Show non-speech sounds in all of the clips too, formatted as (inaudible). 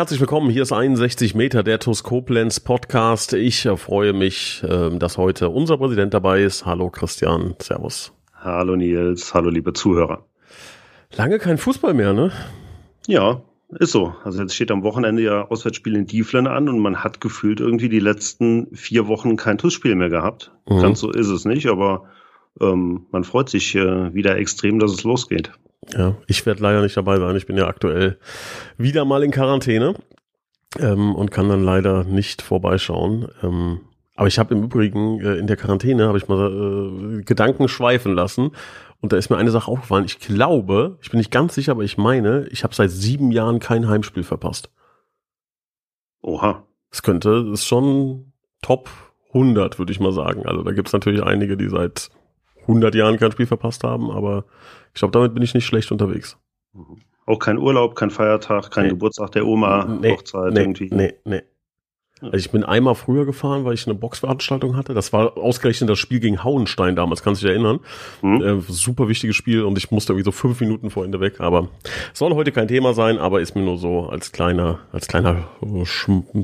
Herzlich willkommen. Hier ist 61 Meter der TUS Koblenz Podcast. Ich freue mich, ähm, dass heute unser Präsident dabei ist. Hallo Christian, Servus. Hallo Nils, hallo liebe Zuhörer. Lange kein Fußball mehr, ne? Ja, ist so. Also jetzt steht am Wochenende ja Auswärtsspiel in Dieflen an und man hat gefühlt irgendwie die letzten vier Wochen kein TUS-Spiel mehr gehabt. Mhm. Ganz so ist es nicht, aber ähm, man freut sich äh, wieder extrem, dass es losgeht. Ja, ich werde leider nicht dabei sein. Ich bin ja aktuell wieder mal in Quarantäne ähm, und kann dann leider nicht vorbeischauen. Ähm, aber ich habe im Übrigen äh, in der Quarantäne habe ich mal äh, Gedanken schweifen lassen und da ist mir eine Sache aufgefallen. Ich glaube, ich bin nicht ganz sicher, aber ich meine, ich habe seit sieben Jahren kein Heimspiel verpasst. Oha. Es könnte, ist schon Top 100, würde ich mal sagen. Also da gibt es natürlich einige, die seit 100 Jahren kein Spiel verpasst haben, aber ich glaube, damit bin ich nicht schlecht unterwegs. Auch kein Urlaub, kein Feiertag, kein nee. Geburtstag der Oma, nee, Hochzeit nee, irgendwie. Nee, nee. Also ich bin einmal früher gefahren, weil ich eine Boxveranstaltung hatte. Das war ausgerechnet das Spiel gegen Hauenstein damals, kannst du dich erinnern. Mhm. Äh, super wichtiges Spiel und ich musste irgendwie so fünf Minuten vor Ende weg. Aber soll heute kein Thema sein, aber ist mir nur so als kleiner, als kleiner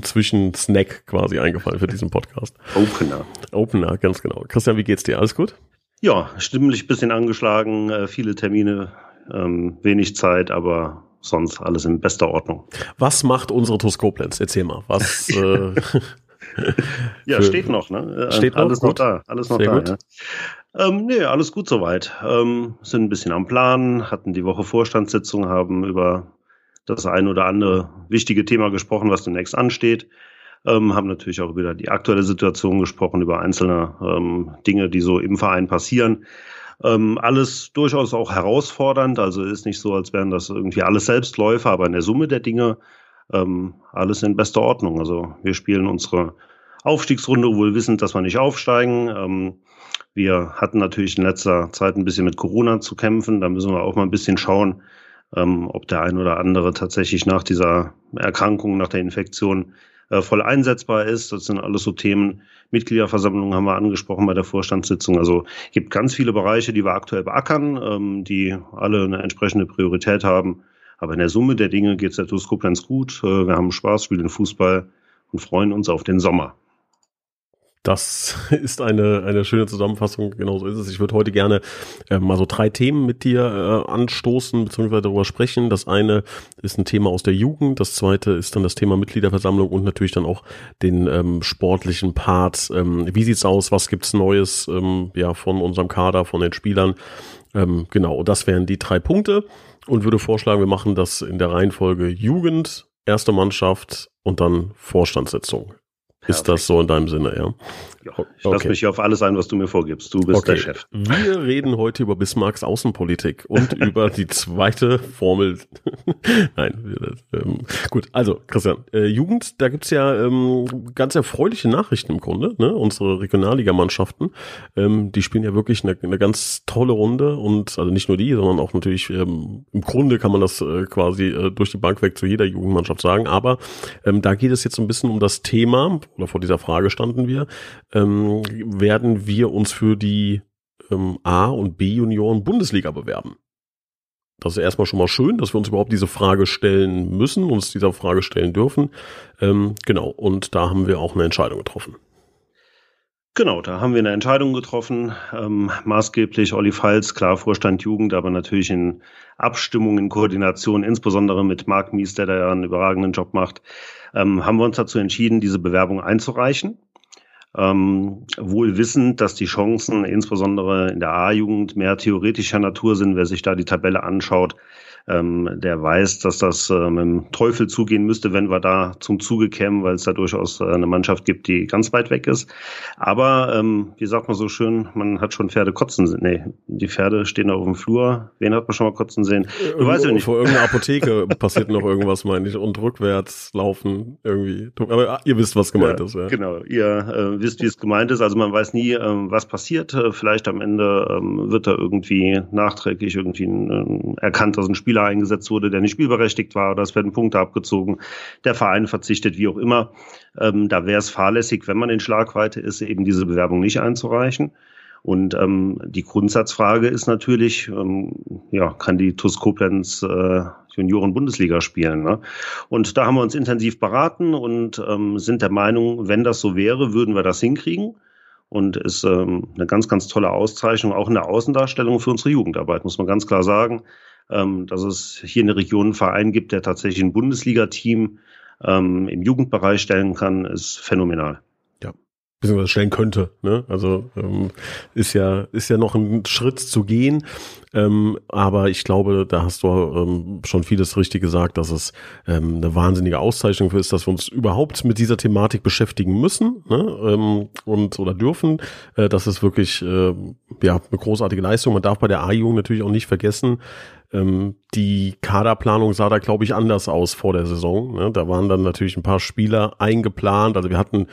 Zwischensnack quasi eingefallen für diesen Podcast. Opener. Opener, ganz genau. Christian, wie geht's dir? Alles gut? Ja, stimmlich bisschen angeschlagen, äh, viele Termine, ähm, wenig Zeit, aber sonst alles in bester Ordnung. Was macht unsere Toskoplenz? Erzähl mal. Was? (laughs) äh, ja, steht noch, ne? Äh, steht noch? Alles gut. noch da. Alles noch Sehr da. gut. Ja. Ähm, nee, alles gut soweit. Ähm, sind ein bisschen am Plan, hatten die Woche Vorstandssitzung, haben über das ein oder andere wichtige Thema gesprochen, was demnächst ansteht ähm, haben natürlich auch über die aktuelle Situation gesprochen, über einzelne ähm, Dinge, die so im Verein passieren. Ähm, alles durchaus auch herausfordernd, also ist nicht so, als wären das irgendwie alles Selbstläufer, aber in der Summe der Dinge ähm, alles in bester Ordnung. Also wir spielen unsere Aufstiegsrunde, wohl wissend, dass wir nicht aufsteigen. Ähm, wir hatten natürlich in letzter Zeit ein bisschen mit Corona zu kämpfen. Da müssen wir auch mal ein bisschen schauen, ähm, ob der ein oder andere tatsächlich nach dieser Erkrankung, nach der Infektion äh, voll einsetzbar ist. Das sind alles so Themen. Mitgliederversammlungen haben wir angesprochen bei der Vorstandssitzung. Also gibt ganz viele Bereiche, die wir aktuell beackern, ähm, die alle eine entsprechende Priorität haben. Aber in der Summe der Dinge geht es der TuS Koblenz gut. Äh, wir haben Spaß, spielen Fußball und freuen uns auf den Sommer. Das (laughs) ist eine, eine schöne Zusammenfassung, genau so ist es. Ich würde heute gerne äh, mal so drei Themen mit dir äh, anstoßen, beziehungsweise darüber sprechen. Das eine ist ein Thema aus der Jugend, das zweite ist dann das Thema Mitgliederversammlung und natürlich dann auch den ähm, sportlichen Part. Ähm, wie sieht's aus? Was gibt's Neues ähm, ja, von unserem Kader, von den Spielern? Ähm, genau, das wären die drei Punkte und würde vorschlagen, wir machen das in der Reihenfolge Jugend, erste Mannschaft und dann Vorstandssitzung. Ist das so in deinem Sinne, ja? ja ich okay. lasse mich hier auf alles ein, was du mir vorgibst. Du bist okay. der Chef. Wir (laughs) reden heute über Bismarcks Außenpolitik und (laughs) über die zweite Formel. (laughs) Nein, ähm, gut. Also, Christian, äh, Jugend, da gibt's ja ähm, ganz erfreuliche Nachrichten im Grunde. Ne? Unsere Regionalligamannschaften, ähm, die spielen ja wirklich eine, eine ganz tolle Runde und also nicht nur die, sondern auch natürlich ähm, im Grunde kann man das äh, quasi äh, durch die Bank weg zu jeder Jugendmannschaft sagen. Aber ähm, da geht es jetzt so ein bisschen um das Thema oder vor dieser Frage standen wir, ähm, werden wir uns für die ähm, A- und B-Junioren Bundesliga bewerben? Das ist erstmal schon mal schön, dass wir uns überhaupt diese Frage stellen müssen, uns dieser Frage stellen dürfen. Ähm, genau, und da haben wir auch eine Entscheidung getroffen. Genau, da haben wir eine Entscheidung getroffen, ähm, maßgeblich Olli Falz, klar Vorstand Jugend, aber natürlich in Abstimmung, in Koordination, insbesondere mit Marc Mies, der da ja einen überragenden Job macht, ähm, haben wir uns dazu entschieden, diese Bewerbung einzureichen. Ähm, wohl wissend, dass die Chancen insbesondere in der A-Jugend mehr theoretischer Natur sind, wer sich da die Tabelle anschaut, ähm, der weiß, dass das äh, mit dem Teufel zugehen müsste, wenn wir da zum Zuge kämen, weil es da durchaus äh, eine Mannschaft gibt, die ganz weit weg ist. Aber ähm, wie sagt man so schön, man hat schon Pferde kotzen sehen. Nee, die Pferde stehen da auf dem Flur. Wen hat man schon mal kotzen sehen? Du weißt ja nicht. Vor irgendeiner Apotheke (laughs) passiert noch irgendwas, meine ich, und rückwärts laufen irgendwie. Aber ah, ihr wisst, was gemeint ja, ist. Ja. Genau, ihr äh, wisst, wie es gemeint ist. Also man weiß nie, äh, was passiert. Äh, vielleicht am Ende ähm, wird da irgendwie nachträglich irgendwie ein, äh, erkannt, dass ein Spieler eingesetzt wurde, der nicht spielberechtigt war, oder es werden Punkte abgezogen. Der Verein verzichtet, wie auch immer. Ähm, da wäre es fahrlässig, wenn man in Schlagweite ist, eben diese Bewerbung nicht einzureichen. Und ähm, die Grundsatzfrage ist natürlich, ähm, ja, kann die TuS Koblenz äh, Junioren-Bundesliga spielen? Ne? Und da haben wir uns intensiv beraten und ähm, sind der Meinung, wenn das so wäre, würden wir das hinkriegen. Und ist ähm, eine ganz, ganz tolle Auszeichnung, auch in der Außendarstellung für unsere Jugendarbeit, muss man ganz klar sagen. Ähm, dass es hier in der Region einen Verein gibt, der tatsächlich ein Bundesliga-Team ähm, im Jugendbereich stellen kann, ist phänomenal beziehungsweise stellen könnte. Ne? Also ähm, ist ja ist ja noch ein Schritt zu gehen, ähm, aber ich glaube, da hast du ähm, schon vieles richtig gesagt, dass es ähm, eine wahnsinnige Auszeichnung ist, dass wir uns überhaupt mit dieser Thematik beschäftigen müssen ne? ähm, und oder dürfen. Äh, das ist wirklich äh, ja eine großartige Leistung. Man darf bei der A-Jugend natürlich auch nicht vergessen, ähm, die Kaderplanung sah da, glaube ich, anders aus vor der Saison. Ne? Da waren dann natürlich ein paar Spieler eingeplant. Also wir hatten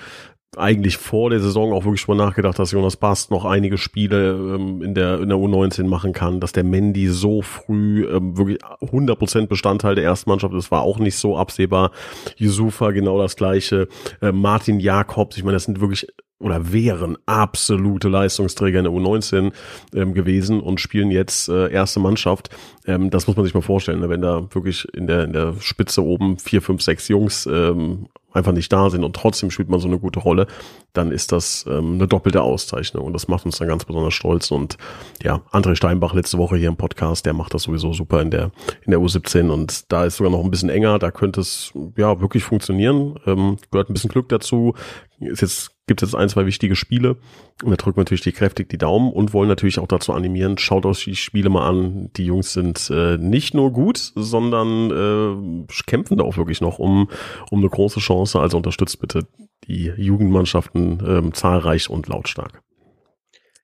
eigentlich vor der Saison auch wirklich schon mal nachgedacht, dass Jonas Bast noch einige Spiele ähm, in, der, in der U19 machen kann, dass der Mendy so früh ähm, wirklich 100% Bestandteil der ersten Mannschaft ist, war auch nicht so absehbar. Yusufa genau das gleiche. Äh, Martin Jakobs, ich meine, das sind wirklich oder wären absolute Leistungsträger in der U19 ähm, gewesen und spielen jetzt äh, erste Mannschaft. Ähm, das muss man sich mal vorstellen, ne? wenn da wirklich in der, in der Spitze oben vier, fünf, sechs Jungs ähm, einfach nicht da sind und trotzdem spielt man so eine gute Rolle, dann ist das ähm, eine doppelte Auszeichnung. Und das macht uns dann ganz besonders stolz. Und ja, André Steinbach letzte Woche hier im Podcast, der macht das sowieso super in der in der U17 und da ist sogar noch ein bisschen enger, da könnte es ja wirklich funktionieren, ähm, gehört ein bisschen Glück dazu, ist jetzt gibt es jetzt ein, zwei wichtige Spiele. Und da drücken wir natürlich die kräftig die Daumen und wollen natürlich auch dazu animieren, schaut euch die Spiele mal an. Die Jungs sind äh, nicht nur gut, sondern äh, kämpfen da auch wirklich noch um, um eine große Chance. Also unterstützt bitte die Jugendmannschaften ähm, zahlreich und lautstark.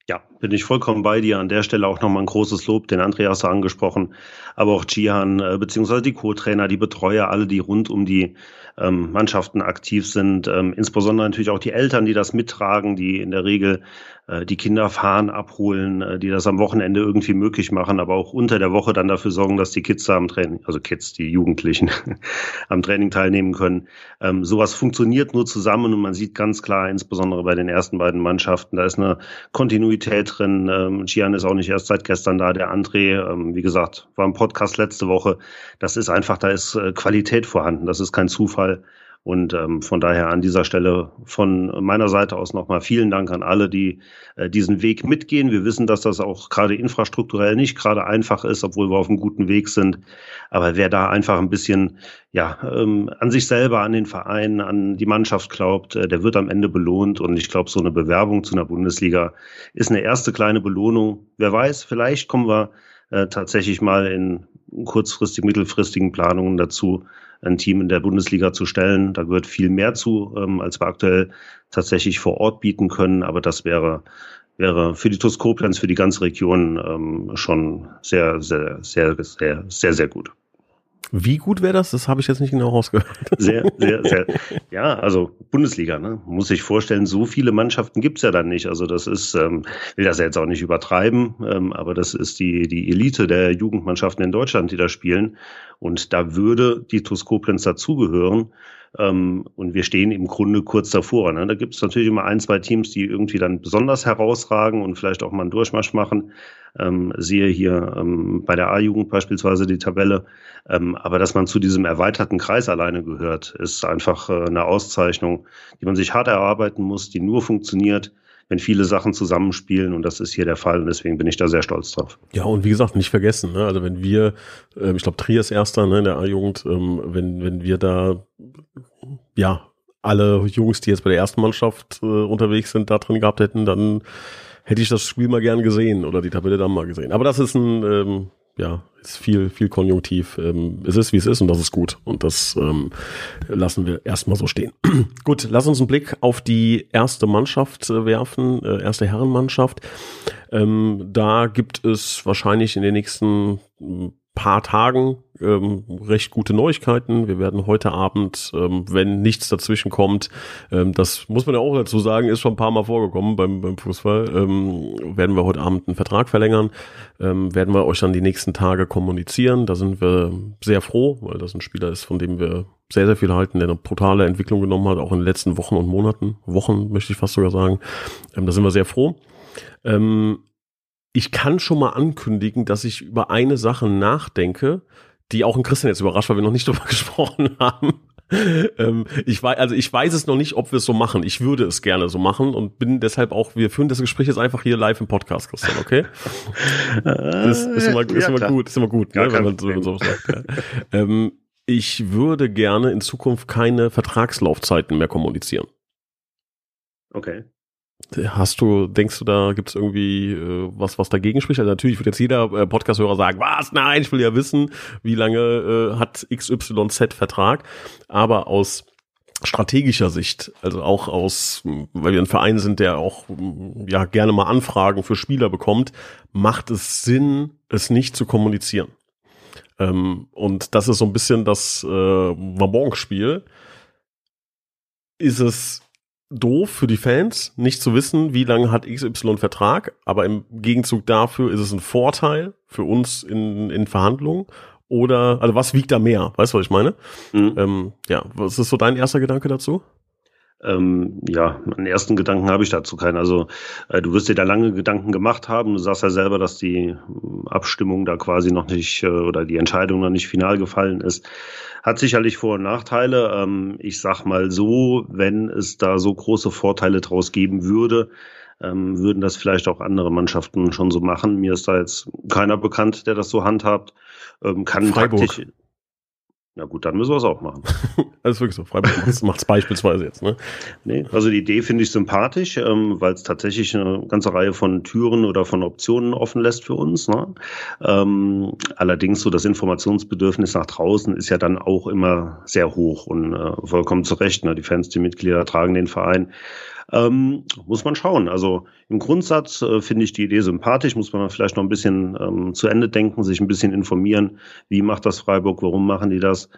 Ja, bin ich vollkommen bei dir. An der Stelle auch nochmal ein großes Lob, den Andreas angesprochen, aber auch Jihan, äh, beziehungsweise die Co-Trainer, die Betreuer, alle, die rund um die Mannschaften aktiv sind, ähm, insbesondere natürlich auch die Eltern, die das mittragen, die in der Regel die Kinder fahren, abholen, äh, die das am Wochenende irgendwie möglich machen, aber auch unter der Woche dann dafür sorgen, dass die Kids da am Training, also Kids, die Jugendlichen, (laughs) am Training teilnehmen können. Ähm, sowas funktioniert nur zusammen und man sieht ganz klar, insbesondere bei den ersten beiden Mannschaften, da ist eine Kontinuität drin. Ähm, Gian ist auch nicht erst seit gestern da, der André, ähm, wie gesagt, war im Podcast letzte Woche. Das ist einfach, da ist äh, Qualität vorhanden. Das ist kein Zufall. Und ähm, von daher an dieser Stelle von meiner Seite aus nochmal vielen Dank an alle, die äh, diesen Weg mitgehen. Wir wissen, dass das auch gerade infrastrukturell nicht gerade einfach ist, obwohl wir auf einem guten Weg sind. Aber wer da einfach ein bisschen ja ähm, an sich selber, an den Verein, an die Mannschaft glaubt, äh, der wird am Ende belohnt. Und ich glaube, so eine Bewerbung zu einer Bundesliga ist eine erste kleine Belohnung. Wer weiß, vielleicht kommen wir äh, tatsächlich mal in kurzfristigen, mittelfristigen Planungen dazu, ein Team in der Bundesliga zu stellen. Da gehört viel mehr zu, ähm, als wir aktuell tatsächlich vor Ort bieten können. Aber das wäre wäre für die TuS für die ganze Region ähm, schon sehr, sehr, sehr, sehr, sehr, sehr gut. Wie gut wäre das? Das habe ich jetzt nicht genau rausgehört. (laughs) Sehr, sehr, sehr. Ja, also Bundesliga, ne? Muss ich vorstellen, so viele Mannschaften gibt's ja dann nicht. Also das ist, ähm, will das jetzt auch nicht übertreiben, ähm, aber das ist die, die Elite der Jugendmannschaften in Deutschland, die da spielen. Und da würde die TuS Koblenz dazugehören. Ähm, und wir stehen im Grunde kurz davor. Ne? Da gibt es natürlich immer ein, zwei Teams, die irgendwie dann besonders herausragen und vielleicht auch mal einen Durchmarsch machen. Ähm, sehe hier ähm, bei der A-Jugend beispielsweise die Tabelle. Ähm, aber dass man zu diesem erweiterten Kreis alleine gehört, ist einfach äh, eine Auszeichnung, die man sich hart erarbeiten muss, die nur funktioniert, wenn viele Sachen zusammenspielen und das ist hier der Fall und deswegen bin ich da sehr stolz drauf. Ja, und wie gesagt, nicht vergessen, ne? also wenn wir, äh, ich glaube Trier ist erster ne, in der A-Jugend, ähm, wenn, wenn wir da, ja, alle Jungs, die jetzt bei der ersten Mannschaft äh, unterwegs sind, da drin gehabt hätten, dann hätte ich das Spiel mal gern gesehen oder die Tabelle dann mal gesehen. Aber das ist ein, ähm, ja, ist viel, viel Konjunktiv. Ähm, es ist, wie es ist und das ist gut. Und das ähm, lassen wir erstmal so stehen. (clears throat) gut, lass uns einen Blick auf die erste Mannschaft äh, werfen, äh, erste Herrenmannschaft. Ähm, da gibt es wahrscheinlich in den nächsten paar Tagen ähm, recht gute Neuigkeiten. Wir werden heute Abend, ähm, wenn nichts dazwischen kommt, ähm, das muss man ja auch dazu sagen, ist schon ein paar Mal vorgekommen beim, beim Fußball, ähm, werden wir heute Abend einen Vertrag verlängern, ähm, werden wir euch dann die nächsten Tage kommunizieren. Da sind wir sehr froh, weil das ein Spieler ist, von dem wir sehr, sehr viel halten, der eine brutale Entwicklung genommen hat, auch in den letzten Wochen und Monaten, Wochen möchte ich fast sogar sagen. Ähm, da sind wir sehr froh. Ähm, ich kann schon mal ankündigen, dass ich über eine Sache nachdenke, die auch in Christian jetzt überrascht, weil wir noch nicht (laughs) darüber gesprochen haben. ähm, ich weiß, also ich weiß es noch nicht, ob wir es so machen. Ich würde es gerne so machen und bin deshalb auch, wir führen das Gespräch jetzt einfach hier live im Podcast, Christian, okay? das ist immer, ist immer gut, ist immer gut, ne, wenn man so, so sagt. Ja. Ähm, ich würde gerne in Zukunft keine Vertragslaufzeiten mehr kommunizieren. Okay. Hast du, denkst du, da gibt es irgendwie äh, was, was dagegen spricht? Also natürlich wird jetzt jeder äh, Podcast-Hörer sagen, was? Nein, ich will ja wissen, wie lange äh, hat XYZ Vertrag. Aber aus strategischer Sicht, also auch aus, weil wir ein Verein sind, der auch ja gerne mal Anfragen für Spieler bekommt, macht es Sinn, es nicht zu kommunizieren. Ähm, und das ist so ein bisschen das äh, Wabonk-Spiel. Ist es doof für die Fans, nicht zu wissen, wie lange hat XY Vertrag, aber im Gegenzug dafür ist es ein Vorteil für uns in, in Verhandlungen. Oder, also was wiegt da mehr? Weißt du, was ich meine? Mhm. Ähm, ja, was ist so dein erster Gedanke dazu? Ähm, ja, einen ersten Gedanken habe ich dazu keinen. Also äh, du wirst dir da lange Gedanken gemacht haben. Du sagst ja selber, dass die äh, Abstimmung da quasi noch nicht äh, oder die Entscheidung noch nicht final gefallen ist. Hat sicherlich Vor- und Nachteile. Ähm, ich sag mal so, wenn es da so große Vorteile draus geben würde, ähm, würden das vielleicht auch andere Mannschaften schon so machen. Mir ist da jetzt keiner bekannt, der das so handhabt. Ähm, kann Freiburg. taktisch na gut, dann müssen wir es auch machen. (laughs) das ist wirklich so. Freiburg macht es beispielsweise jetzt. Ne? Nee, also die Idee finde ich sympathisch, ähm, weil es tatsächlich eine ganze Reihe von Türen oder von Optionen offen lässt für uns. Ne? Ähm, allerdings so das Informationsbedürfnis nach draußen ist ja dann auch immer sehr hoch und äh, vollkommen zu Recht. Ne? Die Fans, die Mitglieder tragen den Verein. Ähm, muss man schauen. Also im Grundsatz äh, finde ich die Idee sympathisch, muss man vielleicht noch ein bisschen ähm, zu Ende denken, sich ein bisschen informieren, wie macht das Freiburg, warum machen die das.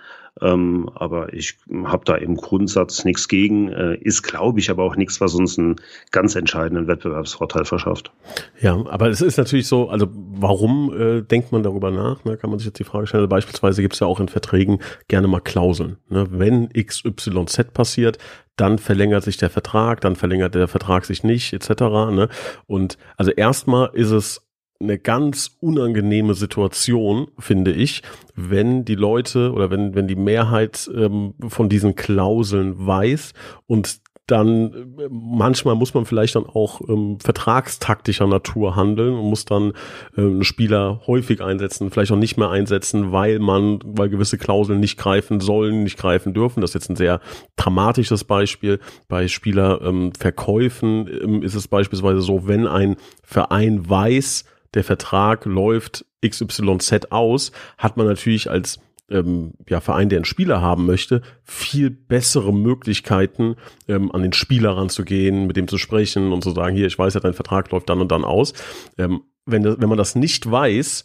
Ähm, aber ich habe da im Grundsatz nichts gegen, äh, ist, glaube ich, aber auch nichts, was uns einen ganz entscheidenden Wettbewerbsvorteil verschafft. Ja, aber es ist natürlich so, also warum äh, denkt man darüber nach? Ne? Kann man sich jetzt die Frage stellen. Beispielsweise gibt es ja auch in Verträgen gerne mal Klauseln. Ne? Wenn XYZ passiert, dann verlängert sich der Vertrag, dann verlängert der Vertrag sich nicht, etc. Ne? Und also erstmal ist es eine ganz unangenehme Situation, finde ich, wenn die Leute oder wenn, wenn die Mehrheit ähm, von diesen Klauseln weiß und dann manchmal muss man vielleicht dann auch ähm, vertragstaktischer Natur handeln und muss dann äh, einen Spieler häufig einsetzen, vielleicht auch nicht mehr einsetzen, weil man, weil gewisse Klauseln nicht greifen sollen, nicht greifen dürfen. Das ist jetzt ein sehr dramatisches Beispiel. Bei Spielerverkäufen ähm, ähm, ist es beispielsweise so, wenn ein Verein weiß, der Vertrag läuft XYZ aus, hat man natürlich als ähm, ja, Verein, der einen Spieler haben möchte, viel bessere Möglichkeiten, ähm, an den Spieler ranzugehen, mit dem zu sprechen und zu sagen, hier, ich weiß ja, dein Vertrag läuft dann und dann aus. Ähm, wenn, wenn man das nicht weiß,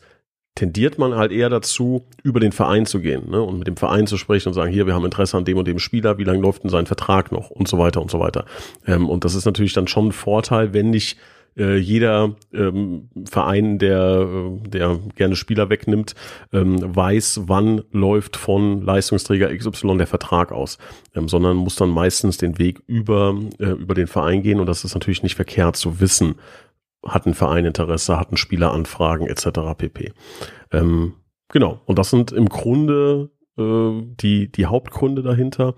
tendiert man halt eher dazu, über den Verein zu gehen ne? und mit dem Verein zu sprechen und sagen, hier, wir haben Interesse an dem und dem Spieler, wie lange läuft denn sein Vertrag noch und so weiter und so weiter. Ähm, und das ist natürlich dann schon ein Vorteil, wenn nicht äh, jeder ähm, Verein, der, äh, der gerne Spieler wegnimmt, ähm, weiß, wann läuft von Leistungsträger XY der Vertrag aus, ähm, sondern muss dann meistens den Weg über, äh, über den Verein gehen und das ist natürlich nicht verkehrt zu wissen, hat ein Verein Interesse, hat ein Spieler Anfragen etc. pp. Ähm, genau, und das sind im Grunde äh, die, die Hauptgründe dahinter.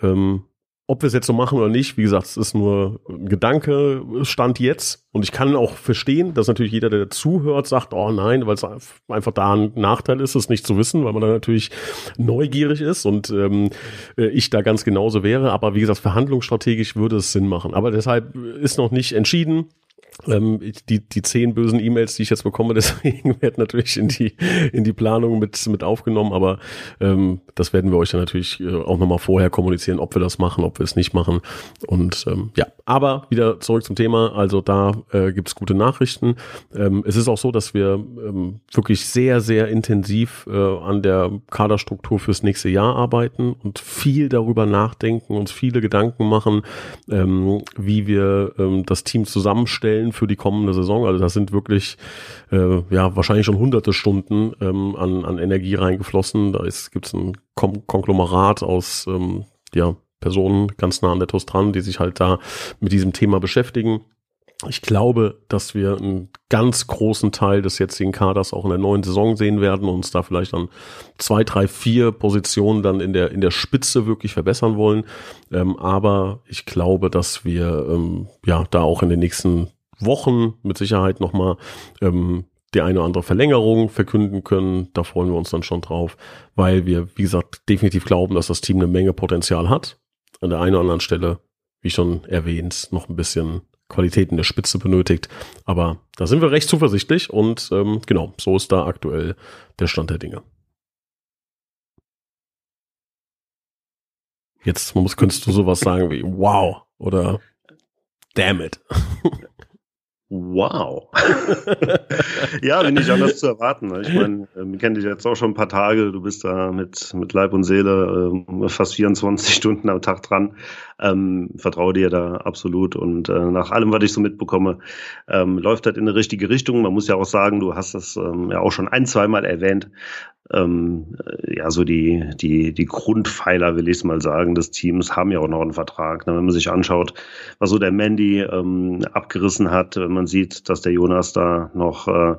Ähm, ob wir es jetzt so machen oder nicht, wie gesagt, es ist nur ein Gedanke, stand jetzt. Und ich kann auch verstehen, dass natürlich jeder, der zuhört, sagt, oh nein, weil es einfach da ein Nachteil ist, es nicht zu wissen, weil man da natürlich neugierig ist und ähm, äh, ich da ganz genauso wäre. Aber wie gesagt, verhandlungsstrategisch würde es Sinn machen. Aber deshalb ist noch nicht entschieden. Ähm, die, die zehn bösen E-Mails, die ich jetzt bekomme, (laughs) deswegen werden natürlich in die, in die Planung mit, mit aufgenommen, aber ähm, das werden wir euch dann natürlich äh, auch nochmal vorher kommunizieren, ob wir das machen, ob wir es nicht machen. Und ähm, ja, aber wieder zurück zum Thema. Also da äh, gibt es gute Nachrichten. Ähm, es ist auch so, dass wir ähm, wirklich sehr, sehr intensiv äh, an der Kaderstruktur fürs nächste Jahr arbeiten und viel darüber nachdenken, uns viele Gedanken machen, ähm, wie wir ähm, das Team zusammenstellen für die kommende Saison. Also das sind wirklich äh, ja wahrscheinlich schon hunderte Stunden ähm, an, an Energie reingeflossen. Da gibt es ein Kom Konglomerat aus ähm, ja, Personen ganz nah an der TUS dran, die sich halt da mit diesem Thema beschäftigen. Ich glaube, dass wir einen ganz großen Teil des jetzigen Kaders auch in der neuen Saison sehen werden und uns da vielleicht an zwei, drei, vier Positionen dann in der, in der Spitze wirklich verbessern wollen. Ähm, aber ich glaube, dass wir ähm, ja da auch in den nächsten Wochen mit Sicherheit nochmal ähm, die eine oder andere Verlängerung verkünden können. Da freuen wir uns dann schon drauf, weil wir, wie gesagt, definitiv glauben, dass das Team eine Menge Potenzial hat. An der einen oder anderen Stelle, wie schon erwähnt, noch ein bisschen Qualität in der Spitze benötigt. Aber da sind wir recht zuversichtlich und ähm, genau, so ist da aktuell der Stand der Dinge. Jetzt muss, könntest du sowas sagen wie wow oder damn it. (laughs) Wow. (laughs) ja, bin nicht anders zu erwarten. Ne? Ich meine, äh, wir kennen dich jetzt auch schon ein paar Tage. Du bist da mit, mit Leib und Seele äh, fast 24 Stunden am Tag dran. Ähm, vertraue dir da absolut. Und äh, nach allem, was ich so mitbekomme, ähm, läuft das in eine richtige Richtung. Man muss ja auch sagen, du hast das ähm, ja auch schon ein, zweimal erwähnt ähm, ja, so die, die, die Grundpfeiler, will ich es mal sagen, des Teams haben ja auch noch einen Vertrag. Ne? Wenn man sich anschaut, was so der Mandy ähm, abgerissen hat, wenn man sieht, dass der Jonas da noch äh,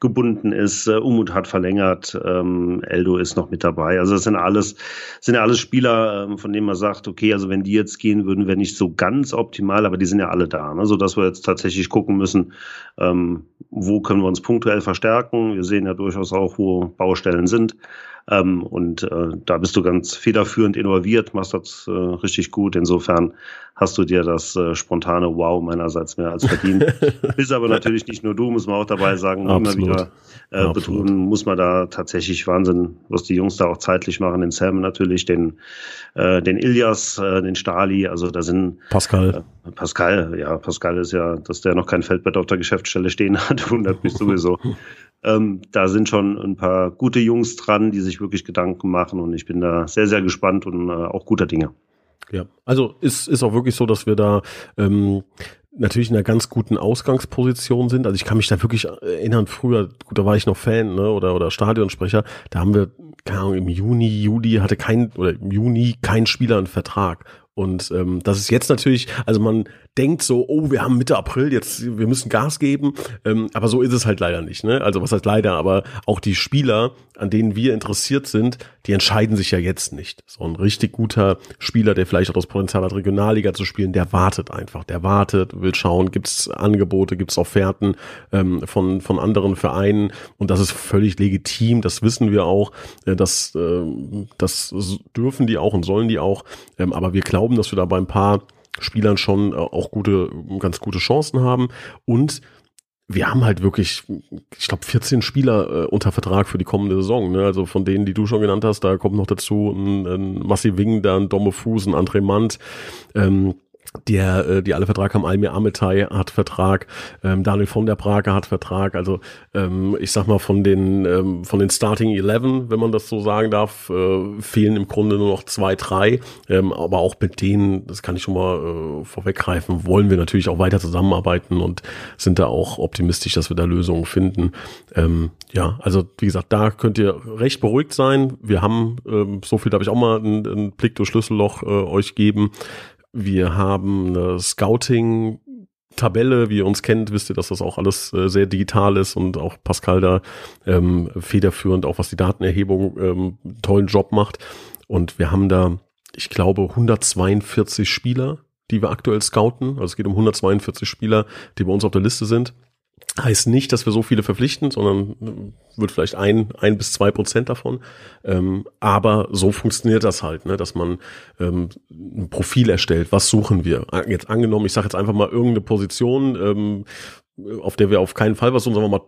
gebunden ist, äh, Umut hat verlängert, ähm, Eldo ist noch mit dabei. Also das sind alles, sind alles Spieler, ähm, von denen man sagt, okay, also wenn die jetzt gehen würden, wäre nicht so ganz optimal, aber die sind ja alle da, ne? sodass wir jetzt tatsächlich gucken müssen, ähm, wo können wir uns punktuell verstärken. Wir sehen ja durchaus auch, wo Baustellen sind. Ähm, und äh, da bist du ganz federführend involviert, machst das äh, richtig gut. Insofern hast du dir das äh, spontane Wow meinerseits mehr als verdient. (laughs) Bist aber natürlich nicht nur du, muss man auch dabei sagen, immer wieder äh, betonen, muss man da tatsächlich Wahnsinn, was die Jungs da auch zeitlich machen. Den Sam natürlich, den, äh, den Ilias, äh, den Stali, also da sind Pascal. Äh, Pascal, ja, Pascal ist ja, dass der noch kein Feldbett auf der Geschäftsstelle stehen hat, (laughs) wundert mich sowieso. Ähm, da sind schon ein paar gute Jungs dran, die sich wirklich Gedanken machen und ich bin da sehr, sehr gespannt und äh, auch guter Dinge. Ja, also ist, ist auch wirklich so, dass wir da ähm, natürlich in einer ganz guten Ausgangsposition sind. Also ich kann mich da wirklich erinnern, früher, gut, da war ich noch Fan ne, oder, oder Stadionsprecher, da haben wir, keine Ahnung, im Juni, Juli hatte kein, oder im Juni kein Spieler einen Vertrag. Und ähm, das ist jetzt natürlich, also man denkt so, oh, wir haben Mitte April, jetzt wir müssen Gas geben, ähm, aber so ist es halt leider nicht. Ne? Also was heißt leider, aber auch die Spieler, an denen wir interessiert sind, die entscheiden sich ja jetzt nicht. So ein richtig guter Spieler, der vielleicht auch das Potenzial hat, Regionalliga zu spielen, der wartet einfach, der wartet, will schauen, gibt's Angebote, gibt's Offerten ähm, von von anderen Vereinen und das ist völlig legitim, das wissen wir auch, äh, das äh, das dürfen die auch und sollen die auch, ähm, aber wir glauben, dass wir da bei ein paar Spielern schon äh, auch gute, ganz gute Chancen haben. Und wir haben halt wirklich, ich glaube, 14 Spieler äh, unter Vertrag für die kommende Saison. Ne? Also von denen, die du schon genannt hast, da kommt noch dazu ein, ein Massi Wing, dann Domme Fuß, ein André Mant. Ähm, der, äh, die alle Vertrag haben, Almir Ametay hat Vertrag, ähm, Daniel von der Prager hat Vertrag, also ähm, ich sag mal von den ähm, von den Starting 11, wenn man das so sagen darf, äh, fehlen im Grunde nur noch zwei, drei, ähm, aber auch mit denen, das kann ich schon mal äh, vorweggreifen, wollen wir natürlich auch weiter zusammenarbeiten und sind da auch optimistisch, dass wir da Lösungen finden. Ähm, ja, also wie gesagt, da könnt ihr recht beruhigt sein. Wir haben, ähm, so viel darf ich auch mal einen, einen Blick durch Schlüsselloch äh, euch geben. Wir haben eine Scouting Tabelle, wie ihr uns kennt, wisst ihr, dass das auch alles äh, sehr digital ist und auch Pascal da ähm, federführend, auch was die Datenerhebung, ähm, tollen Job macht. Und wir haben da, ich glaube, 142 Spieler, die wir aktuell scouten. Also es geht um 142 Spieler, die bei uns auf der Liste sind. Heißt nicht, dass wir so viele verpflichten, sondern äh, wird vielleicht ein, ein bis zwei Prozent davon. Ähm, aber so funktioniert das halt, ne? dass man ähm, ein Profil erstellt. Was suchen wir? Jetzt angenommen, ich sage jetzt einfach mal irgendeine Position, ähm, auf der wir auf keinen Fall was suchen, sagen wir mal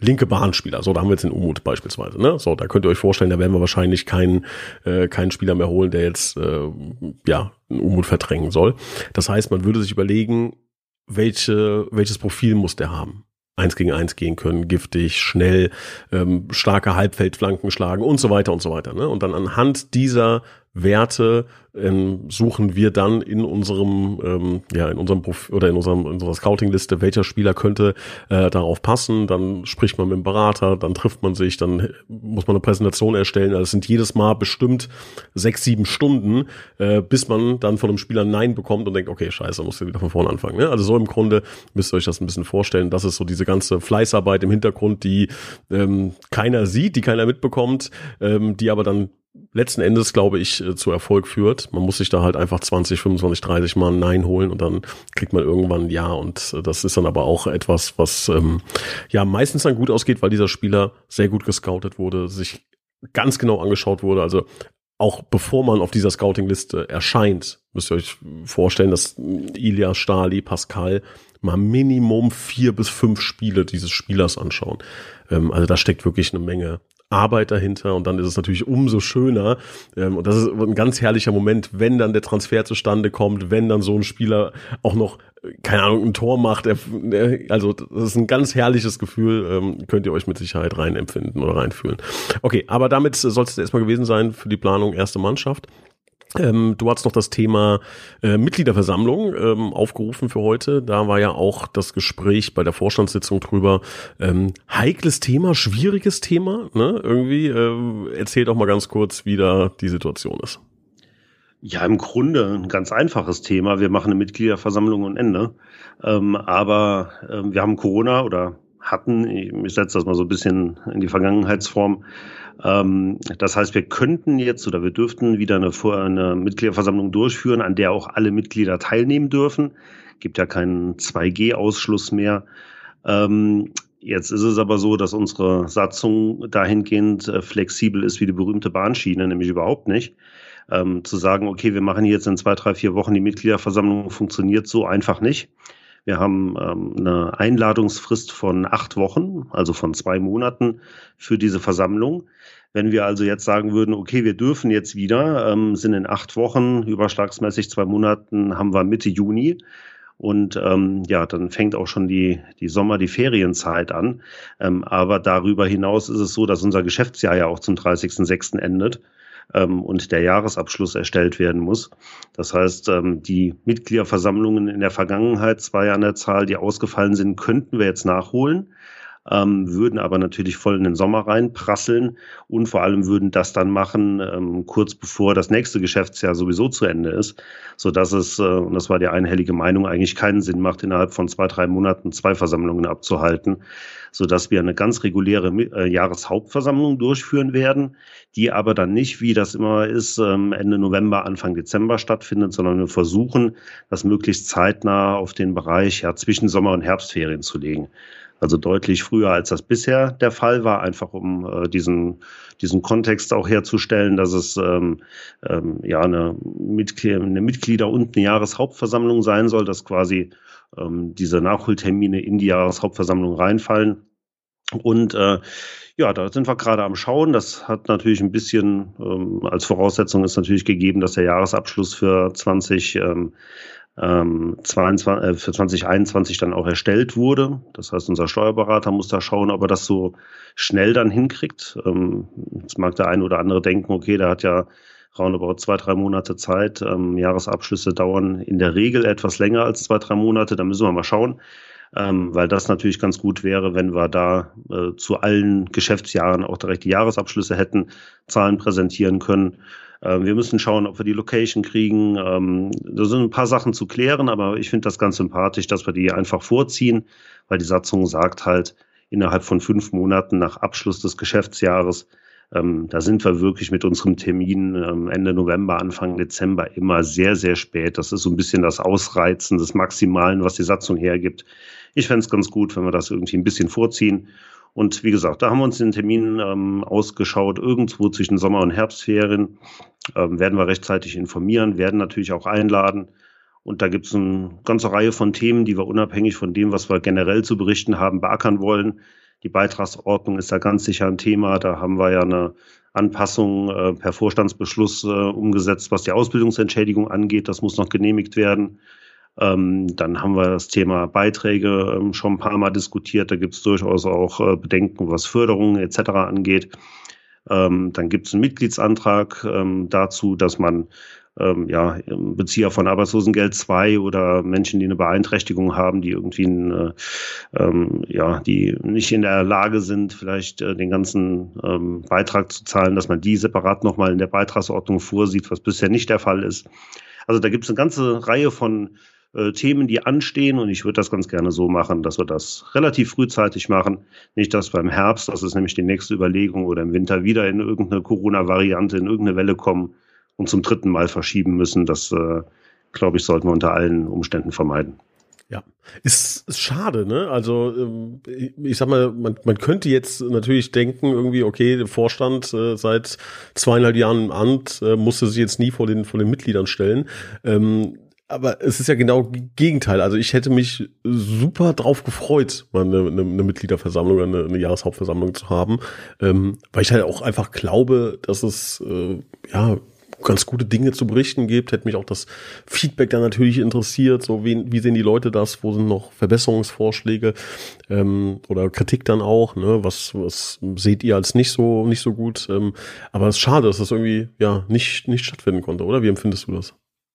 linke Bahnspieler. So, da haben wir jetzt den Umut beispielsweise. Ne? So, da könnt ihr euch vorstellen, da werden wir wahrscheinlich keinen äh, keinen Spieler mehr holen, der jetzt äh, ja einen Umut verdrängen soll. Das heißt, man würde sich überlegen, welche, welches Profil muss der haben? Eins gegen eins gehen können, giftig, schnell, ähm, starke Halbfeldflanken schlagen und so weiter und so weiter. Ne? Und dann anhand dieser Werte ähm, suchen wir dann in unserem ähm, ja in unserem Prof oder in unserem in unserer Scouting-Liste, welcher Spieler könnte äh, darauf passen. Dann spricht man mit dem Berater, dann trifft man sich, dann muss man eine Präsentation erstellen. Also es sind jedes Mal bestimmt sechs sieben Stunden, äh, bis man dann von einem Spieler Nein bekommt und denkt, okay, scheiße, muss ich wieder von vorne anfangen. Ne? Also so im Grunde müsst ihr euch das ein bisschen vorstellen. Das ist so diese ganze Fleißarbeit im Hintergrund, die ähm, keiner sieht, die keiner mitbekommt, ähm, die aber dann letzten Endes, glaube ich, äh, zu Erfolg führt. Man muss sich da halt einfach 20, 25, 30 Mal ein Nein holen und dann kriegt man irgendwann ein Ja. Und äh, das ist dann aber auch etwas, was ähm, ja meistens dann gut ausgeht, weil dieser Spieler sehr gut gescoutet wurde, sich ganz genau angeschaut wurde. Also auch bevor man auf dieser Scouting-Liste erscheint, müsst ihr euch vorstellen, dass Ilya, Stali, Pascal mal Minimum vier bis fünf Spiele dieses Spielers anschauen. Ähm, also da steckt wirklich eine Menge Arbeit dahinter und dann ist es natürlich umso schöner. Ähm, und das ist ein ganz herrlicher Moment, wenn dann der Transfer zustande kommt, wenn dann so ein Spieler auch noch, keine Ahnung, ein Tor macht. also das ist ein ganz herrliches Gefühl, ähm, könnt ihr euch mit Sicherheit rein empfinden oder reinfühlen. Okay, aber damit soll es erstmal gewesen sein für die Planung erste Mannschaft. Ähm, du hast noch das Thema äh, Mitgliederversammlung ähm, aufgerufen für heute. Da war ja auch das Gespräch bei der Vorstandssitzung drüber. Ähm, heikles Thema, schwieriges Thema. Ne? Irgendwie äh, erzähl doch mal ganz kurz, wie da die Situation ist. Ja, im Grunde ein ganz einfaches Thema. Wir machen eine Mitgliederversammlung und Ende. Ähm, aber ähm, wir haben Corona oder hatten, ich setze das mal so ein bisschen in die Vergangenheitsform, ähm, das heißt, wir könnten jetzt oder wir dürften wieder eine, eine Mitgliederversammlung durchführen, an der auch alle Mitglieder teilnehmen dürfen. Gibt ja keinen 2G-Ausschluss mehr. Ähm, jetzt ist es aber so, dass unsere Satzung dahingehend äh, flexibel ist wie die berühmte Bahnschiene, nämlich überhaupt nicht. Ähm, zu sagen, okay, wir machen jetzt in zwei, drei, vier Wochen die Mitgliederversammlung, funktioniert so einfach nicht. Wir haben ähm, eine Einladungsfrist von acht Wochen, also von zwei Monaten für diese Versammlung. Wenn wir also jetzt sagen würden, okay, wir dürfen jetzt wieder, ähm, sind in acht Wochen, überschlagsmäßig zwei Monaten, haben wir Mitte Juni. Und ähm, ja, dann fängt auch schon die, die Sommer, die Ferienzeit an. Ähm, aber darüber hinaus ist es so, dass unser Geschäftsjahr ja auch zum 30.06. endet ähm, und der Jahresabschluss erstellt werden muss. Das heißt, ähm, die Mitgliederversammlungen in der Vergangenheit, zwei an der Zahl, die ausgefallen sind, könnten wir jetzt nachholen ähm, würden aber natürlich voll in den Sommer reinprasseln und vor allem würden das dann machen, ähm, kurz bevor das nächste Geschäftsjahr sowieso zu Ende ist, so dass es, äh, und das war die einhellige Meinung, eigentlich keinen Sinn macht, innerhalb von zwei, drei Monaten zwei Versammlungen abzuhalten, so dass wir eine ganz reguläre äh, Jahreshauptversammlung durchführen werden, die aber dann nicht, wie das immer ist, ähm, Ende November, Anfang Dezember stattfindet, sondern wir versuchen, das möglichst zeitnah auf den Bereich ja, zwischen Sommer- und Herbstferien zu legen. Also deutlich früher, als das bisher der Fall war, einfach um äh, diesen, diesen Kontext auch herzustellen, dass es ähm, ähm, ja eine, Mitglied, eine Mitglieder- und eine Jahreshauptversammlung sein soll, dass quasi ähm, diese Nachholtermine in die Jahreshauptversammlung reinfallen. Und äh, ja, da sind wir gerade am Schauen. Das hat natürlich ein bisschen ähm, als Voraussetzung ist natürlich gegeben, dass der Jahresabschluss für 20 ähm, ähm, 22, äh, für 2021 dann auch erstellt wurde. Das heißt, unser Steuerberater muss da schauen, ob er das so schnell dann hinkriegt. Ähm, jetzt mag der eine oder andere denken, okay, der hat ja roundabout zwei, drei Monate Zeit. Ähm, Jahresabschlüsse dauern in der Regel etwas länger als zwei, drei Monate. Da müssen wir mal schauen. Ähm, weil das natürlich ganz gut wäre, wenn wir da äh, zu allen Geschäftsjahren auch direkt die Jahresabschlüsse hätten, Zahlen präsentieren können. Ähm, wir müssen schauen, ob wir die Location kriegen. Ähm, da sind ein paar Sachen zu klären, aber ich finde das ganz sympathisch, dass wir die einfach vorziehen, weil die Satzung sagt halt, innerhalb von fünf Monaten nach Abschluss des Geschäftsjahres Ähm, da sind wir wirklich mit unserem Termin ähm, Ende November, Anfang Dezember immer sehr, sehr spät. Das ist so ein bisschen das Ausreizen des Maximalen, was die Satzung hergibt. Ich fände es ganz gut, wenn wir das irgendwie ein bisschen vorziehen. Und wie gesagt, da haben wir uns den Termin ähm, ausgeschaut, irgendwo zwischen Sommer- und Herbstferien. Ähm, werden wir rechtzeitig informieren, werden natürlich auch einladen. Und da gibt es eine ganze Reihe von Themen, die wir unabhängig von dem, was wir generell zu berichten haben, beackern wollen. Die Beitragsordnung ist da ganz sicher ein Thema. Da haben wir ja eine Anpassung äh, per Vorstandsbeschluss äh, umgesetzt, was die Ausbildungsentschädigung angeht. Das muss noch genehmigt werden. Ähm, dann haben wir das Thema Beiträge ähm, schon ein paar Mal diskutiert. Da gibt es durchaus auch äh, Bedenken, was Förderungen etc. angeht. Ähm, dann gibt es einen Mitgliedsantrag ähm, dazu, dass man ähm, ja, Bezieher von Arbeitslosengeld 2 oder Menschen, die eine Beeinträchtigung haben, die irgendwie ein, äh, ähm, ja, die nicht in der Lage sind, vielleicht äh, den ganzen Beitrag zu zahlen, dass man die separat nochmal in der Beitragsordnung vorsieht, was bisher nicht der Fall ist. Also da gibt es eine ganze Reihe von äh, Themen, die anstehen und ich würde das ganz gerne so machen, dass wir das relativ frühzeitig machen. Nicht, dass beim Herbst, das ist nämlich die nächste Überlegung, oder im Winter wieder in irgendeine Corona-Variante, in irgendeine Welle kommen und zum dritten Mal verschieben müssen. Das, äh, glaube ich, sollten wir unter allen Umständen vermeiden. Ja, ist, ist schade, ne? Also ähm, ich sag mal, man, man könnte jetzt natürlich denken, irgendwie, okay, der Vorstand äh, seit zweieinhalb Jahren im Amt äh, musste sich jetzt nie vor den vor den Mitgliedern stellen. Ähm, aber es ist ja genau Gegenteil. Also ich hätte mich super drauf gefreut, mal eine, eine, eine Mitgliederversammlung, eine, eine Jahreshauptversammlung zu haben, ähm, weil ich halt auch einfach glaube, dass es äh, ja ganz gute Dinge zu berichten gibt. Hätte mich auch das Feedback da natürlich interessiert. So, wie, wie sehen die Leute das? Wo sind noch Verbesserungsvorschläge ähm, oder Kritik dann auch? Ne? Was, was seht ihr als nicht so nicht so gut? Ähm, aber es ist schade, dass das irgendwie ja nicht nicht stattfinden konnte, oder? Wie empfindest du das?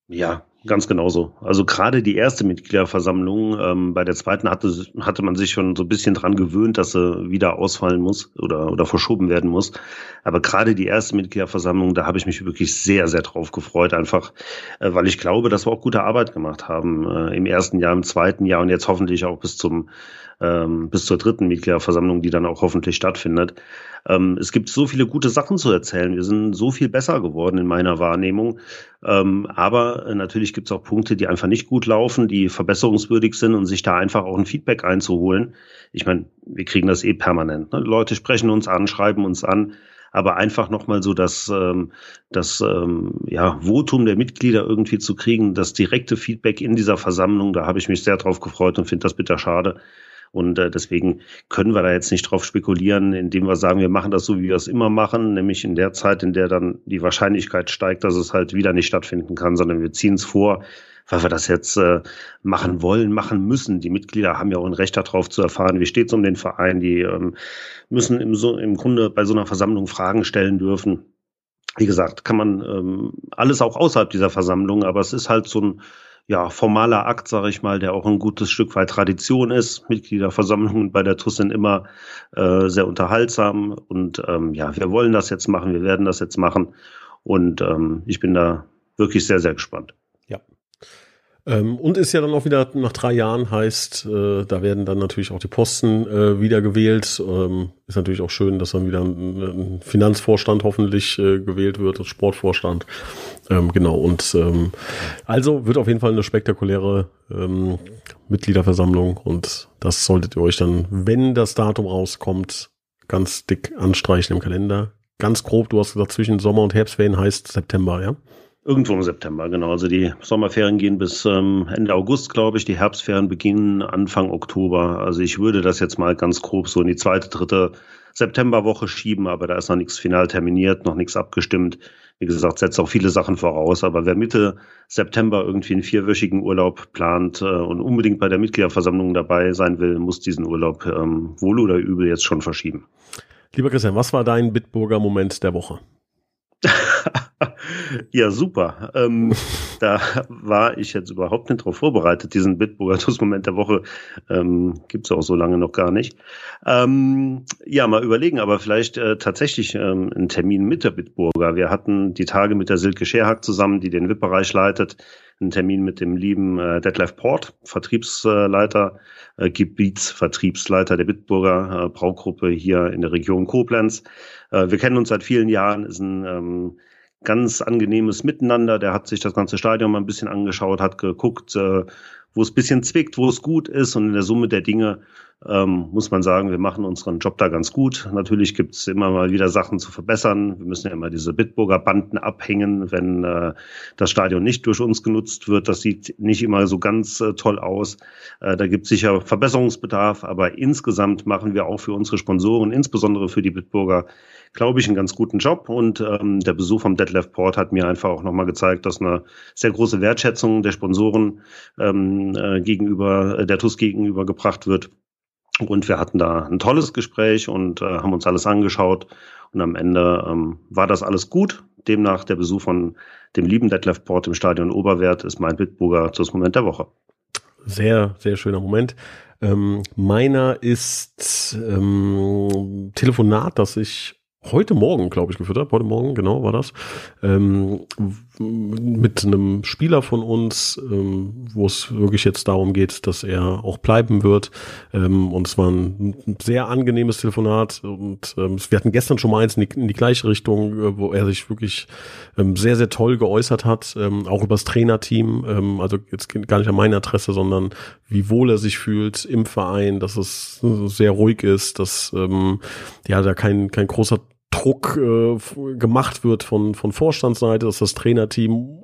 Ja, Ganz genauso. Also gerade die erste Mitgliederversammlung, ähm, bei der zweiten hatte, hatte man sich schon so ein bisschen dran gewöhnt, dass sie wieder ausfallen muss oder, oder verschoben werden muss. Aber gerade die erste Mitgliederversammlung, da habe ich mich wirklich sehr, sehr drauf gefreut, einfach äh, weil ich glaube, dass wir auch gute Arbeit gemacht haben äh, im ersten Jahr, im zweiten Jahr und jetzt hoffentlich auch bis zum ähm, bis zur dritten Mitgliederversammlung, die dann auch hoffentlich stattfindet. Ähm, es gibt so viele gute Sachen zu erzählen. Wir sind so viel besser geworden in meiner Wahrnehmung. Ähm, aber äh, natürlich gibt es auch Punkte, die einfach nicht gut laufen, die verbesserungswürdig sind und sich da einfach auch ein Feedback einzuholen. Ich meine, wir kriegen das eh permanent. Ne? Leute sprechen uns an, schreiben uns an aber einfach nochmal so das, ähm, das ähm, ja, Votum der Mitglieder irgendwie zu kriegen, das direkte Feedback in dieser Versammlung, da habe ich mich sehr drauf gefreut und finde das bitter schade, und äh, deswegen können wir da jetzt nicht drauf spekulieren, indem wir sagen, wir machen das so, wie wir es immer machen, nämlich in der Zeit, in der dann die Wahrscheinlichkeit steigt, dass es halt wieder nicht stattfinden kann, sondern wir ziehen es vor, weil wir das jetzt äh, machen wollen, machen müssen. Die Mitglieder haben ja auch ein Recht darauf zu erfahren, wie steht es um den Verein. Die ähm, müssen im, so, im Grunde bei so einer Versammlung Fragen stellen dürfen. Wie gesagt, kann man ähm, alles auch außerhalb dieser Versammlung, aber es ist halt so ein ja, formaler Akt, sage ich mal, der auch ein gutes Stück weit Tradition ist. Mitgliederversammlungen bei der TUS sind immer äh, sehr unterhaltsam und ähm, ja, wir wollen das jetzt machen, wir werden das jetzt machen und ähm, ich bin da wirklich sehr, sehr gespannt. Ähm, und ist ja dann auch wieder nach drei Jahren heißt, äh, da werden dann natürlich auch die Posten äh, wieder gewählt. Ähm, ist natürlich auch schön, dass dann wieder ein, ein Finanzvorstand hoffentlich äh, gewählt wird, das Sportvorstand. Ähm, genau. Und ähm, also wird auf jeden Fall eine spektakuläre ähm, Mitgliederversammlung und das solltet ihr euch dann, wenn das Datum rauskommt, ganz dick anstreichen im Kalender. Ganz grob, du hast gesagt, zwischen Sommer- und Herbstferien heißt September, ja? Irgendwo im September, genau. Also die Sommerferien gehen bis ähm, Ende August, glaube ich. Die Herbstferien beginnen Anfang Oktober. Also ich würde das jetzt mal ganz grob so in die zweite, dritte Septemberwoche schieben, aber da ist noch nichts final terminiert, noch nichts abgestimmt. Wie gesagt, setzt auch viele Sachen voraus. Aber wer Mitte September irgendwie einen vierwöchigen Urlaub plant äh, und unbedingt bei der Mitgliederversammlung dabei sein will, muss diesen Urlaub ähm, wohl oder übel jetzt schon verschieben. Lieber Christian, was war dein Bitburger Moment der Woche? (laughs) (laughs) ja, super. Ähm, (laughs) da war ich jetzt überhaupt nicht drauf vorbereitet. Diesen Bitburger Moment der Woche ähm, gibt es auch so lange noch gar nicht. Ähm, ja, mal überlegen, aber vielleicht äh, tatsächlich ähm, einen Termin mit der Bitburger. Wir hatten die Tage mit der Silke Scherhack zusammen, die den VIP-Bereich leitet, einen Termin mit dem lieben äh, Detlef Port, Vertriebsleiter, äh, Gebietsvertriebsleiter der Bitburger äh, Braugruppe hier in der Region Koblenz. Äh, wir kennen uns seit vielen Jahren, ist ein ähm, ganz angenehmes Miteinander. Der hat sich das ganze Stadion mal ein bisschen angeschaut, hat geguckt, äh, wo es bisschen zwickt, wo es gut ist und in der Summe der Dinge ähm, muss man sagen, wir machen unseren Job da ganz gut. Natürlich gibt es immer mal wieder Sachen zu verbessern. Wir müssen ja immer diese Bitburger Banden abhängen, wenn äh, das Stadion nicht durch uns genutzt wird. Das sieht nicht immer so ganz äh, toll aus. Äh, da gibt es sicher Verbesserungsbedarf, aber insgesamt machen wir auch für unsere Sponsoren, insbesondere für die Bitburger, glaube ich, einen ganz guten Job. Und ähm, der Besuch vom Detlef Port hat mir einfach auch nochmal gezeigt, dass eine sehr große Wertschätzung der Sponsoren ähm, äh, gegenüber, äh, der TUS gegenüber gebracht wird. Und wir hatten da ein tolles Gespräch und äh, haben uns alles angeschaut. Und am Ende ähm, war das alles gut. Demnach der Besuch von dem lieben Detlef Port im Stadion Oberwert ist mein Bitburger zum Moment der Woche. Sehr, sehr schöner Moment. Ähm, meiner ist ähm, Telefonat, das ich heute Morgen, glaube ich, geführt habe. Heute Morgen, genau, war das. Ähm, mit einem Spieler von uns, ähm, wo es wirklich jetzt darum geht, dass er auch bleiben wird. Ähm, und es war ein, sehr angenehmes Telefonat. Und ähm, wir hatten gestern schon mal eins in die, in die gleiche Richtung, äh, wo er sich wirklich ähm, sehr, sehr toll geäußert hat. Ähm, auch übers Trainerteam. Ähm, also jetzt gar nicht an meine Adresse, sondern wie wohl er sich fühlt im Verein, dass es sehr ruhig ist, dass ähm, ja da kein, kein großer Druck äh, gemacht wird von, von Vorstandsseite, dass das Trainerteam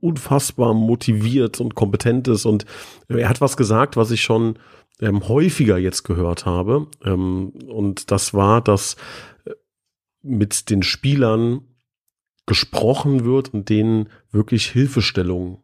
unfassbar motiviert und kompetent ist. Und er hat was gesagt, was ich schon ähm, häufiger jetzt gehört habe. Ähm, und das war, dass äh, mit den Spielern gesprochen wird und denen wirklich Hilfestellung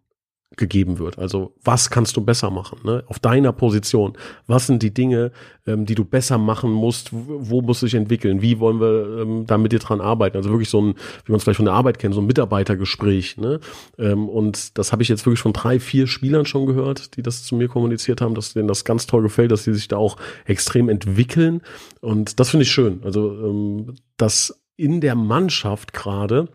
gegeben wird. Also was kannst du besser machen ne? auf deiner Position? Was sind die Dinge, ähm, die du besser machen musst? Wo, musst du dich entwickeln? Wie wollen wir ähm, da mit dir dran arbeiten? Also wirklich so ein, wie man es vielleicht von der Arbeit kennt, so ein Mitarbeitergespräch. Ne? Ähm, und das habe ich jetzt wirklich von drei, vier Spielern schon gehört, die das zu mir kommuniziert haben, dass denen das ganz toll gefällt, dass sie sich da auch extrem entwickeln. Und das finde ich schön. Also ähm, dass in der Mannschaft gerade,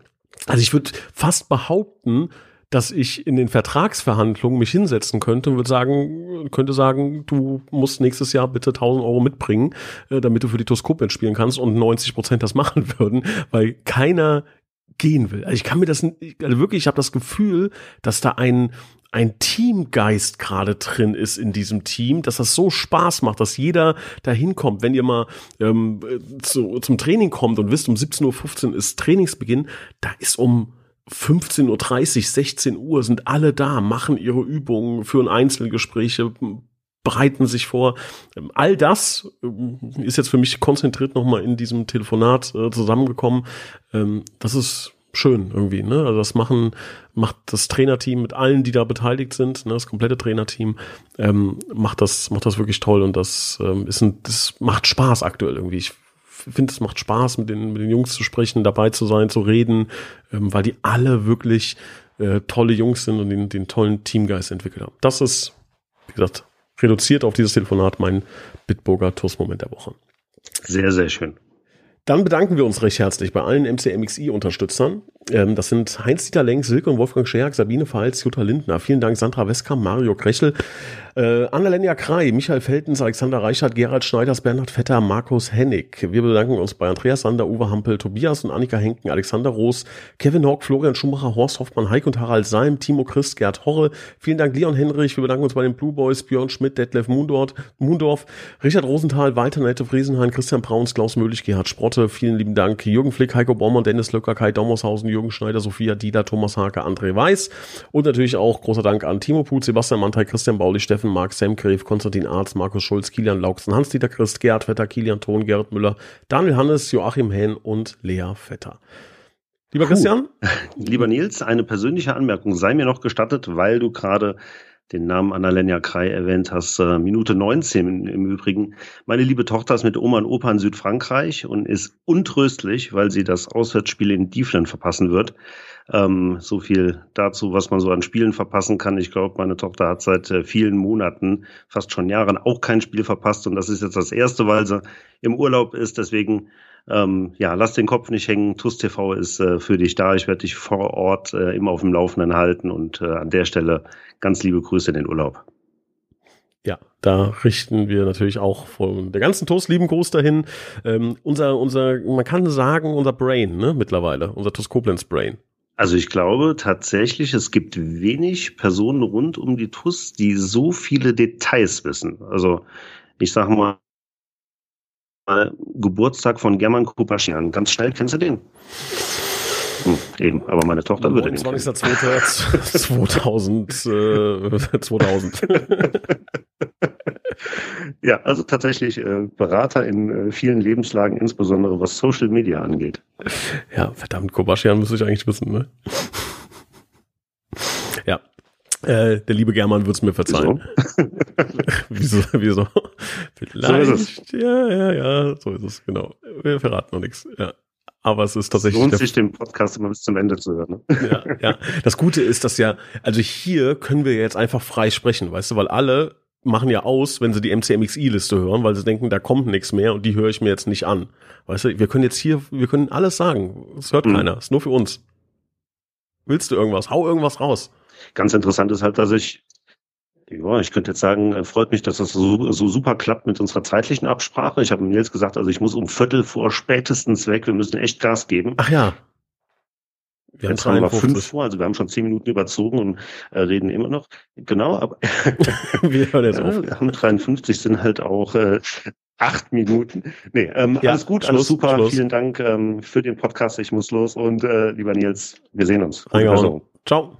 also ich würde fast behaupten, dass ich in den Vertragsverhandlungen mich hinsetzen könnte und würde sagen, könnte sagen, du musst nächstes Jahr bitte 1000 Euro mitbringen, äh, damit du für die Toskop spielen kannst und 90 Prozent das (laughs) machen würden, weil keiner gehen will. Also ich kann mir das also wirklich, ich habe das Gefühl, dass da ein ein Teamgeist gerade drin ist in diesem Team, dass das so Spaß macht, dass jeder da hinkommt. Wenn ihr mal ähm, zu, zum Training kommt und wisst, um 17.15 Uhr ist Trainingsbeginn, da ist um 15.30 Uhr, 16 Uhr sind alle da, machen ihre Übungen, führen Einzelgespräche, bereiten sich vor. All das ähm, ist jetzt für mich konzentriert nochmal in diesem Telefonat äh, zusammengekommen. Ähm, das ist schön irgendwie, ne? Also das machen, macht das Trainerteam mit allen, die da beteiligt sind, ne? das komplette Trainerteam, ähm, macht das, macht das wirklich toll und das ähm, ist ein, das macht Spaß aktuell irgendwie. Ich finde, es macht Spaß, mit den, mit den Jungs zu sprechen, dabei zu sein, zu reden, ähm, weil die alle wirklich äh, tolle Jungs sind und den, den tollen Teamgeist entwickelt haben. Das ist, wie gesagt, reduziert auf dieses Telefonat mein Bitburger Toastmoment der Woche. Sehr, sehr schön. Dann bedanken wir uns recht herzlich bei allen MCMXI-Unterstützern. Ähm, das sind Heinz-Dieter Lenk, Silke und Wolfgang Scherk, Sabine Pfalz, Jutta Lindner. Vielen Dank Sandra Westkamp, Mario Krechel, äh, Annalena Krei, Michael Feltens, Alexander Reichert, Gerald Schneiders, Bernhard Vetter, Markus Hennig. Wir bedanken uns bei Andreas Sander, Uwe Hampel, Tobias und Annika Henken, Alexander Roos, Kevin Hawk, Florian Schumacher, Horst Hoffmann, Heik und Harald Seim, Timo Christ, Gerd Horre. Vielen Dank Leon Henrich. Wir bedanken uns bei den Blue Boys, Björn Schmidt, Detlef Mundorf, Mundorf Richard Rosenthal, Walter Nette Friesenhain, Christian Brauns, Klaus Möhlich, Gerhard Sprotte. Vielen lieben Dank. Jürgen Flick, Heiko Baumann, Dennis Löcker, Kai Dommershausen, Jürgen Schneider, Sophia Dieter, Thomas Hake, André Weiß. Und natürlich auch großer Dank an Timo Put, Sebastian Mantai, Christian Bauli, Steffen Mark, Sam Gref, Konstantin Arz, Markus Schulz, Kilian Lauksen, Hans-Dieter Christ, Gerhard Vetter, Kilian Thon, Gerhard Müller, Daniel Hannes, Joachim Hähn und Lea Vetter. Lieber Puh. Christian? (laughs) Lieber Nils, eine persönliche Anmerkung sei mir noch gestattet, weil du gerade den Namen Annalena Krei erwähnt hast, äh, Minute 19 im Übrigen. Meine liebe Tochter ist mit Oma und Opa in Südfrankreich und ist untröstlich, weil sie das Auswärtsspiel in Dieflen verpassen wird. Ähm, so viel dazu, was man so an Spielen verpassen kann. Ich glaube, meine Tochter hat seit äh, vielen Monaten, fast schon Jahren, auch kein Spiel verpasst und das ist jetzt das erste, weil sie im Urlaub ist. Deswegen ähm, ja, lass den Kopf nicht hängen. TUS TV ist äh, für dich da. Ich werde dich vor Ort äh, immer auf dem Laufenden halten und äh, an der Stelle ganz liebe Grüße in den Urlaub. Ja, da richten wir natürlich auch von der ganzen TUS lieben Gruß dahin. Ähm, unser, unser, man kann sagen, unser Brain, ne, mittlerweile, unser TUS Koblenz Brain. Also ich glaube tatsächlich, es gibt wenig Personen rund um die TUS, die so viele Details wissen. Also ich sage mal, Geburtstag von German Kupaschian. Ganz schnell, kennst du den? Hm, eben, aber meine Tochter würde nicht. (laughs) 2000, äh, 2000. ja, also tatsächlich äh, Berater in äh, vielen Lebenslagen, insbesondere was Social Media angeht. Ja, verdammt, Kobaschian müsste ich eigentlich wissen, ne? Äh, der liebe German wird es mir verzeihen. Wieso? (laughs) wieso? Vielleicht. So ist es. Ja, ja, ja, so ist es, genau. Wir verraten noch nichts. Ja. Aber es ist tatsächlich. Es lohnt sich, den Podcast immer bis zum Ende zu hören. Ne? Ja, ja. Das Gute ist, dass ja, also hier können wir jetzt einfach frei sprechen, weißt du, weil alle machen ja aus, wenn sie die MCMXI-Liste hören, weil sie denken, da kommt nichts mehr und die höre ich mir jetzt nicht an. Weißt du, wir können jetzt hier, wir können alles sagen. Es hört mhm. keiner. Es ist nur für uns. Willst du irgendwas? Hau irgendwas raus. Ganz interessant ist halt, dass ich, ja, ich könnte jetzt sagen, äh, freut mich, dass das so, so super klappt mit unserer zeitlichen Absprache. Ich habe Nils gesagt, also ich muss um Viertel vor spätestens weg. Wir müssen echt Gas geben. Ach ja. Wir Jetzt haben wir fünf vor, also wir haben schon zehn Minuten überzogen und äh, reden immer noch. Genau, aber (laughs) (laughs) wir hören jetzt ja, auf. Wir haben 53, sind halt auch äh, acht Minuten. Nee, ähm, ja, alles gut, Schluss, alles super. Schluss. Vielen Dank ähm, für den Podcast. Ich muss los und äh, lieber Nils, wir sehen uns. Also, Ciao.